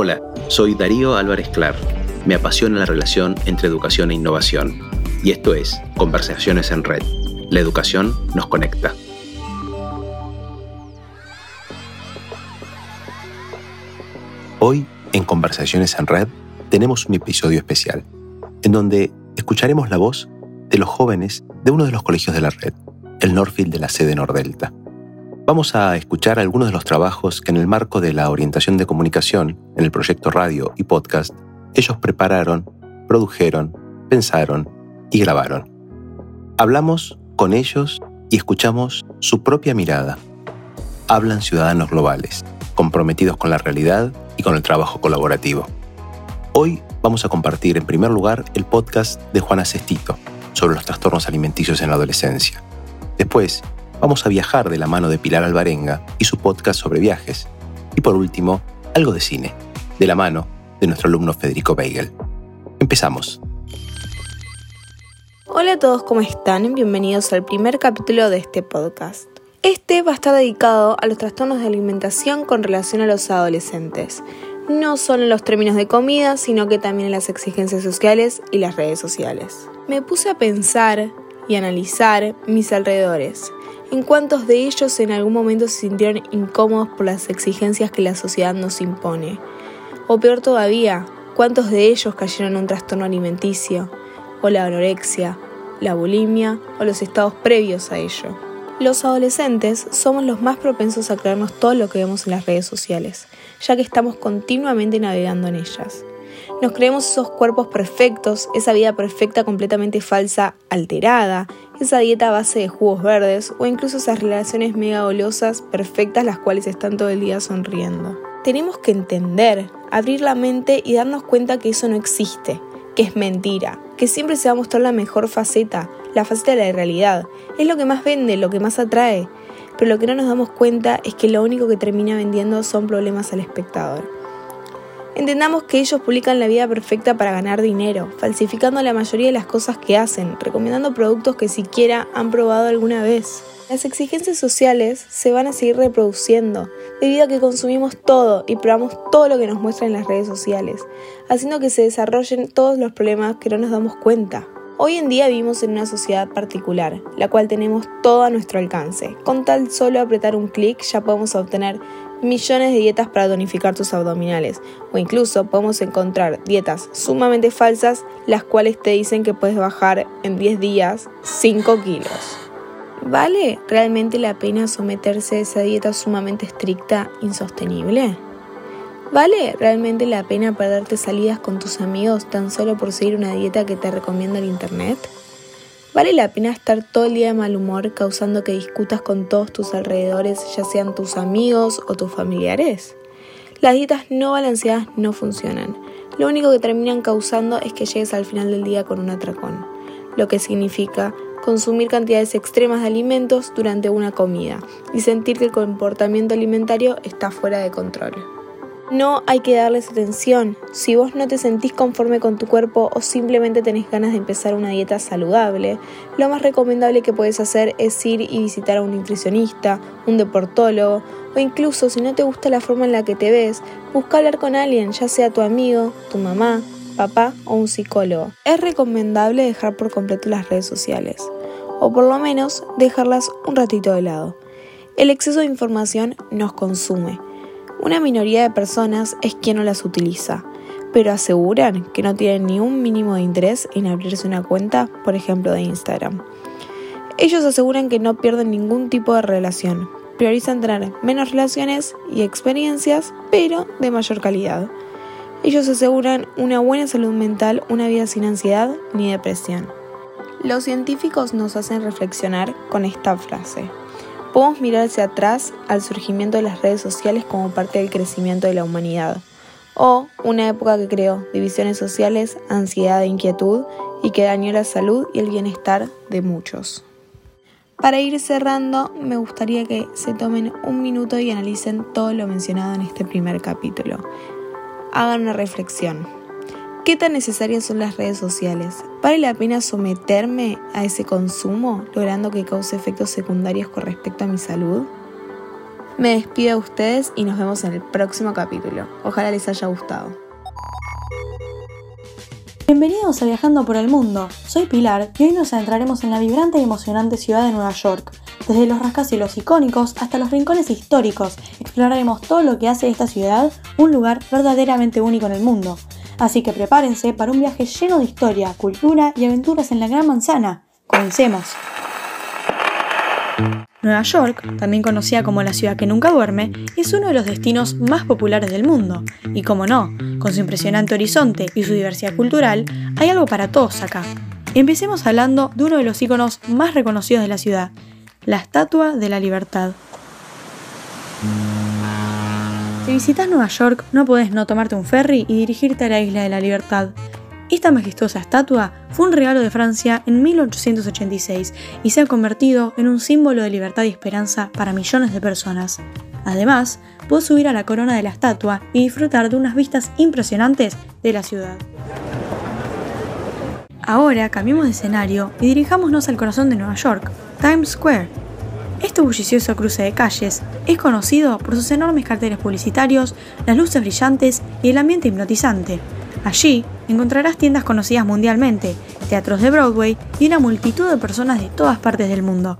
Hola, soy Darío Álvarez Clar. Me apasiona la relación entre educación e innovación. Y esto es Conversaciones en Red. La educación nos conecta. Hoy, en Conversaciones en Red, tenemos un episodio especial, en donde escucharemos la voz de los jóvenes de uno de los colegios de la red, el Norfield de la sede Nordelta. Vamos a escuchar algunos de los trabajos que en el marco de la orientación de comunicación en el proyecto radio y podcast ellos prepararon, produjeron, pensaron y grabaron. Hablamos con ellos y escuchamos su propia mirada. Hablan ciudadanos globales, comprometidos con la realidad y con el trabajo colaborativo. Hoy vamos a compartir en primer lugar el podcast de Juana Cestito sobre los trastornos alimenticios en la adolescencia. Después, vamos a viajar de la mano de Pilar Alvarenga y su podcast sobre viajes. Y por último, algo de cine, de la mano de nuestro alumno Federico Beigel. Empezamos. Hola a todos, ¿cómo están? Bienvenidos al primer capítulo de este podcast. Este va a estar dedicado a los trastornos de alimentación con relación a los adolescentes. No solo en los términos de comida, sino que también en las exigencias sociales y las redes sociales. Me puse a pensar y analizar mis alrededores en cuántos de ellos en algún momento se sintieron incómodos por las exigencias que la sociedad nos impone. O peor todavía, cuántos de ellos cayeron en un trastorno alimenticio, o la anorexia, la bulimia o los estados previos a ello. Los adolescentes somos los más propensos a creernos todo lo que vemos en las redes sociales, ya que estamos continuamente navegando en ellas. Nos creemos esos cuerpos perfectos, esa vida perfecta completamente falsa, alterada, esa dieta a base de jugos verdes o incluso esas relaciones mega golosas perfectas las cuales están todo el día sonriendo. Tenemos que entender, abrir la mente y darnos cuenta que eso no existe, que es mentira, que siempre se va a mostrar la mejor faceta, la faceta de la realidad. Es lo que más vende, lo que más atrae. Pero lo que no nos damos cuenta es que lo único que termina vendiendo son problemas al espectador. Entendamos que ellos publican la vida perfecta para ganar dinero, falsificando la mayoría de las cosas que hacen, recomendando productos que siquiera han probado alguna vez. Las exigencias sociales se van a seguir reproduciendo, debido a que consumimos todo y probamos todo lo que nos muestran en las redes sociales, haciendo que se desarrollen todos los problemas que no nos damos cuenta. Hoy en día vivimos en una sociedad particular, la cual tenemos todo a nuestro alcance. Con tal solo apretar un clic ya podemos obtener millones de dietas para tonificar tus abdominales o incluso podemos encontrar dietas sumamente falsas las cuales te dicen que puedes bajar en 10 días 5 kilos. ¿Vale realmente la pena someterse a esa dieta sumamente estricta, insostenible? ¿Vale realmente la pena perderte salidas con tus amigos tan solo por seguir una dieta que te recomienda el internet? ¿Vale la pena estar todo el día de mal humor causando que discutas con todos tus alrededores, ya sean tus amigos o tus familiares? Las dietas no balanceadas no funcionan. Lo único que terminan causando es que llegues al final del día con un atracón, lo que significa consumir cantidades extremas de alimentos durante una comida y sentir que el comportamiento alimentario está fuera de control. No hay que darles atención. Si vos no te sentís conforme con tu cuerpo o simplemente tenés ganas de empezar una dieta saludable, lo más recomendable que puedes hacer es ir y visitar a un nutricionista, un deportólogo o incluso si no te gusta la forma en la que te ves, busca hablar con alguien, ya sea tu amigo, tu mamá, papá o un psicólogo. Es recomendable dejar por completo las redes sociales o por lo menos dejarlas un ratito de lado. El exceso de información nos consume una minoría de personas es quien no las utiliza, pero aseguran que no tienen ni un mínimo de interés en abrirse una cuenta, por ejemplo, de Instagram. Ellos aseguran que no pierden ningún tipo de relación, priorizan tener menos relaciones y experiencias, pero de mayor calidad. Ellos aseguran una buena salud mental, una vida sin ansiedad ni depresión. Los científicos nos hacen reflexionar con esta frase. Podemos mirar hacia atrás al surgimiento de las redes sociales como parte del crecimiento de la humanidad, o una época que creó divisiones sociales, ansiedad e inquietud y que dañó la salud y el bienestar de muchos. Para ir cerrando, me gustaría que se tomen un minuto y analicen todo lo mencionado en este primer capítulo. Hagan una reflexión. ¿Qué tan necesarias son las redes sociales? ¿Vale la pena someterme a ese consumo logrando que cause efectos secundarios con respecto a mi salud? Me despido de ustedes y nos vemos en el próximo capítulo. Ojalá les haya gustado. Bienvenidos a Viajando por el Mundo. Soy Pilar y hoy nos adentraremos en la vibrante y emocionante ciudad de Nueva York. Desde los rascacielos icónicos hasta los rincones históricos, exploraremos todo lo que hace de esta ciudad un lugar verdaderamente único en el mundo. Así que prepárense para un viaje lleno de historia, cultura y aventuras en la Gran Manzana. Comencemos. Nueva York, también conocida como la ciudad que nunca duerme, es uno de los destinos más populares del mundo. Y como no, con su impresionante horizonte y su diversidad cultural, hay algo para todos acá. Empecemos hablando de uno de los iconos más reconocidos de la ciudad, la Estatua de la Libertad. Si visitas Nueva York, no podés no tomarte un ferry y dirigirte a la Isla de la Libertad, esta majestuosa estatua fue un regalo de Francia en 1886 y se ha convertido en un símbolo de libertad y esperanza para millones de personas. Además, puedes subir a la corona de la estatua y disfrutar de unas vistas impresionantes de la ciudad. Ahora cambiemos de escenario y dirijámonos al corazón de Nueva York, Times Square. Este bullicioso cruce de calles es conocido por sus enormes carteles publicitarios, las luces brillantes y el ambiente hipnotizante. Allí encontrarás tiendas conocidas mundialmente, teatros de Broadway y una multitud de personas de todas partes del mundo.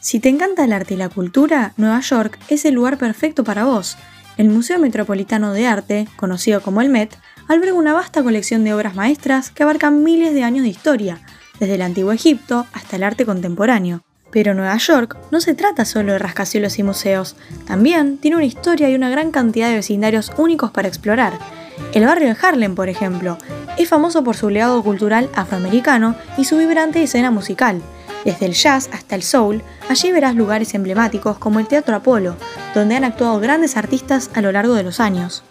Si te encanta el arte y la cultura, Nueva York es el lugar perfecto para vos. El Museo Metropolitano de Arte, conocido como el Met, alberga una vasta colección de obras maestras que abarcan miles de años de historia, desde el antiguo Egipto hasta el arte contemporáneo. Pero Nueva York no se trata solo de rascacielos y museos, también tiene una historia y una gran cantidad de vecindarios únicos para explorar, el barrio de Harlem, por ejemplo, es famoso por su legado cultural afroamericano y su vibrante escena musical. Desde el jazz hasta el soul, allí verás lugares emblemáticos como el Teatro Apolo, donde han actuado grandes artistas a lo largo de los años.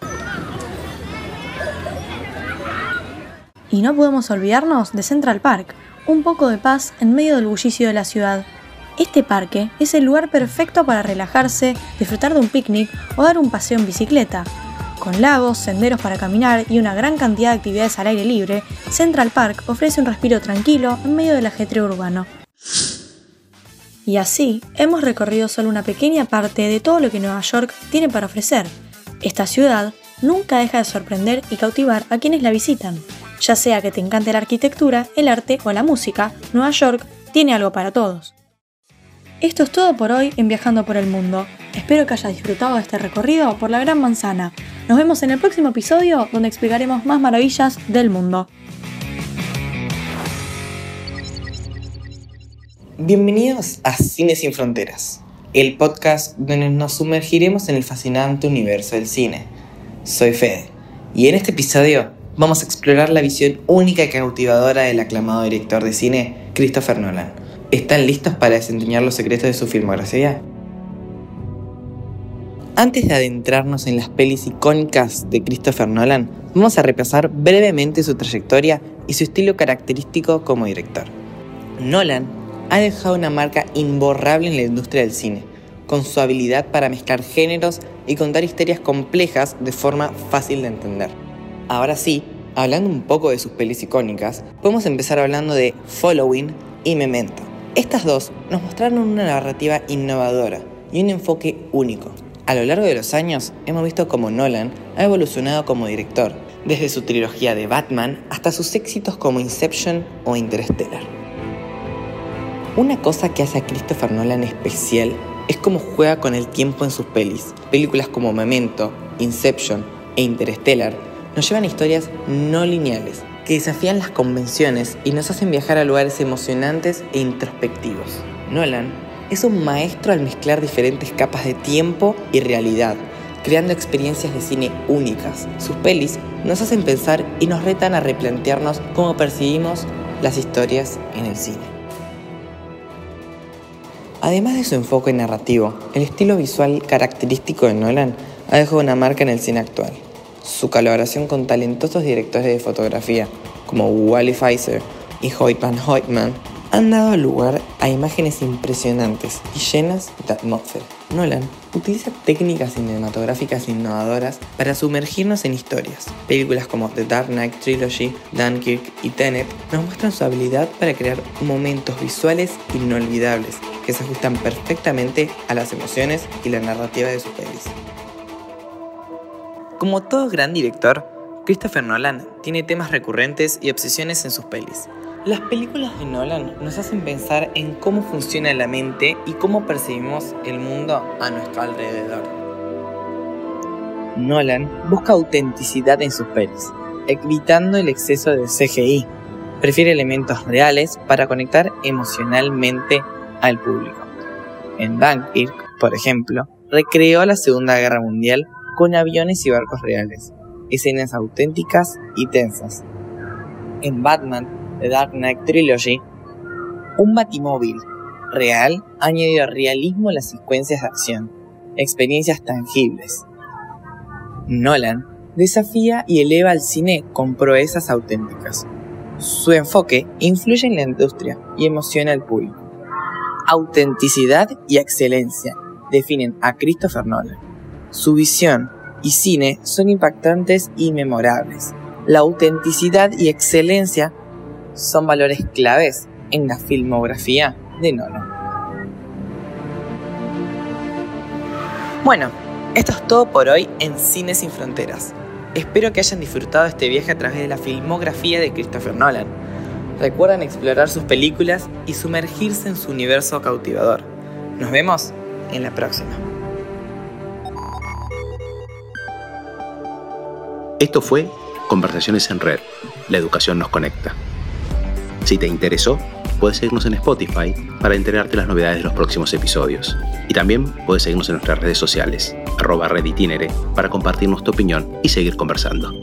Y no podemos olvidarnos de Central Park, un poco de paz en medio del bullicio de la ciudad. Este parque es el lugar perfecto para relajarse, disfrutar de un picnic o dar un paseo en bicicleta. Con lagos, senderos para caminar y una gran cantidad de actividades al aire libre, Central Park ofrece un respiro tranquilo en medio del ajetreo urbano. Y así, hemos recorrido solo una pequeña parte de todo lo que Nueva York tiene para ofrecer. Esta ciudad nunca deja de sorprender y cautivar a quienes la visitan. Ya sea que te encante la arquitectura, el arte o la música, Nueva York tiene algo para todos. Esto es todo por hoy en Viajando por el Mundo. Espero que hayas disfrutado de este recorrido por la Gran Manzana. Nos vemos en el próximo episodio donde explicaremos más maravillas del mundo. Bienvenidos a Cine sin Fronteras, el podcast donde nos sumergiremos en el fascinante universo del cine. Soy Fede y en este episodio vamos a explorar la visión única y cautivadora del aclamado director de cine Christopher Nolan ¿Están listos para desentrañar los secretos de su filmografía? Antes de adentrarnos en las pelis icónicas de Christopher Nolan, vamos a repasar brevemente su trayectoria y su estilo característico como director. Nolan ha dejado una marca imborrable en la industria del cine, con su habilidad para mezclar géneros y contar historias complejas de forma fácil de entender. Ahora sí, hablando un poco de sus pelis icónicas, podemos empezar hablando de Following y Memento. Estas dos nos mostraron una narrativa innovadora y un enfoque único. A lo largo de los años hemos visto cómo Nolan ha evolucionado como director, desde su trilogía de Batman hasta sus éxitos como Inception o Interstellar. Una cosa que hace a Christopher Nolan especial es cómo juega con el tiempo en sus pelis. Películas como Memento, Inception e Interstellar nos llevan a historias no lineales, que desafían las convenciones y nos hacen viajar a lugares emocionantes e introspectivos. Nolan es un maestro al mezclar diferentes capas de tiempo y realidad, creando experiencias de cine únicas. Sus pelis nos hacen pensar y nos retan a replantearnos cómo percibimos las historias en el cine. Además de su enfoque narrativo, el estilo visual característico de Nolan ha dejado una marca en el cine actual su colaboración con talentosos directores de fotografía como Wally Pfizer y Hoyt Van Hoytman han dado lugar a imágenes impresionantes y llenas de atmósfera. Nolan utiliza técnicas cinematográficas innovadoras para sumergirnos en historias. Películas como The Dark Knight Trilogy, Dunkirk y Tenet nos muestran su habilidad para crear momentos visuales inolvidables que se ajustan perfectamente a las emociones y la narrativa de sus pelis. Como todo gran director, Christopher Nolan tiene temas recurrentes y obsesiones en sus pelis. Las películas de Nolan nos hacen pensar en cómo funciona la mente y cómo percibimos el mundo a nuestro alrededor. Nolan busca autenticidad en sus pelis, evitando el exceso de CGI. Prefiere elementos reales para conectar emocionalmente al público. En Dunkirk, por ejemplo, recreó la Segunda Guerra Mundial con aviones y barcos reales, escenas auténticas y tensas. En Batman, The Dark Knight Trilogy, un batimóvil real añadió realismo a las secuencias de acción, experiencias tangibles. Nolan desafía y eleva al cine con proezas auténticas. Su enfoque influye en la industria y emociona al público. Autenticidad y excelencia definen a Christopher Nolan. Su visión y cine son impactantes y memorables. La autenticidad y excelencia son valores claves en la filmografía de Nolan. Bueno, esto es todo por hoy en Cine sin Fronteras. Espero que hayan disfrutado este viaje a través de la filmografía de Christopher Nolan. Recuerden explorar sus películas y sumergirse en su universo cautivador. Nos vemos en la próxima. Esto fue Conversaciones en Red. La educación nos conecta. Si te interesó, puedes seguirnos en Spotify para enterarte de las novedades de los próximos episodios. Y también puedes seguirnos en nuestras redes sociales, arroba reditinere, para compartirnos tu opinión y seguir conversando.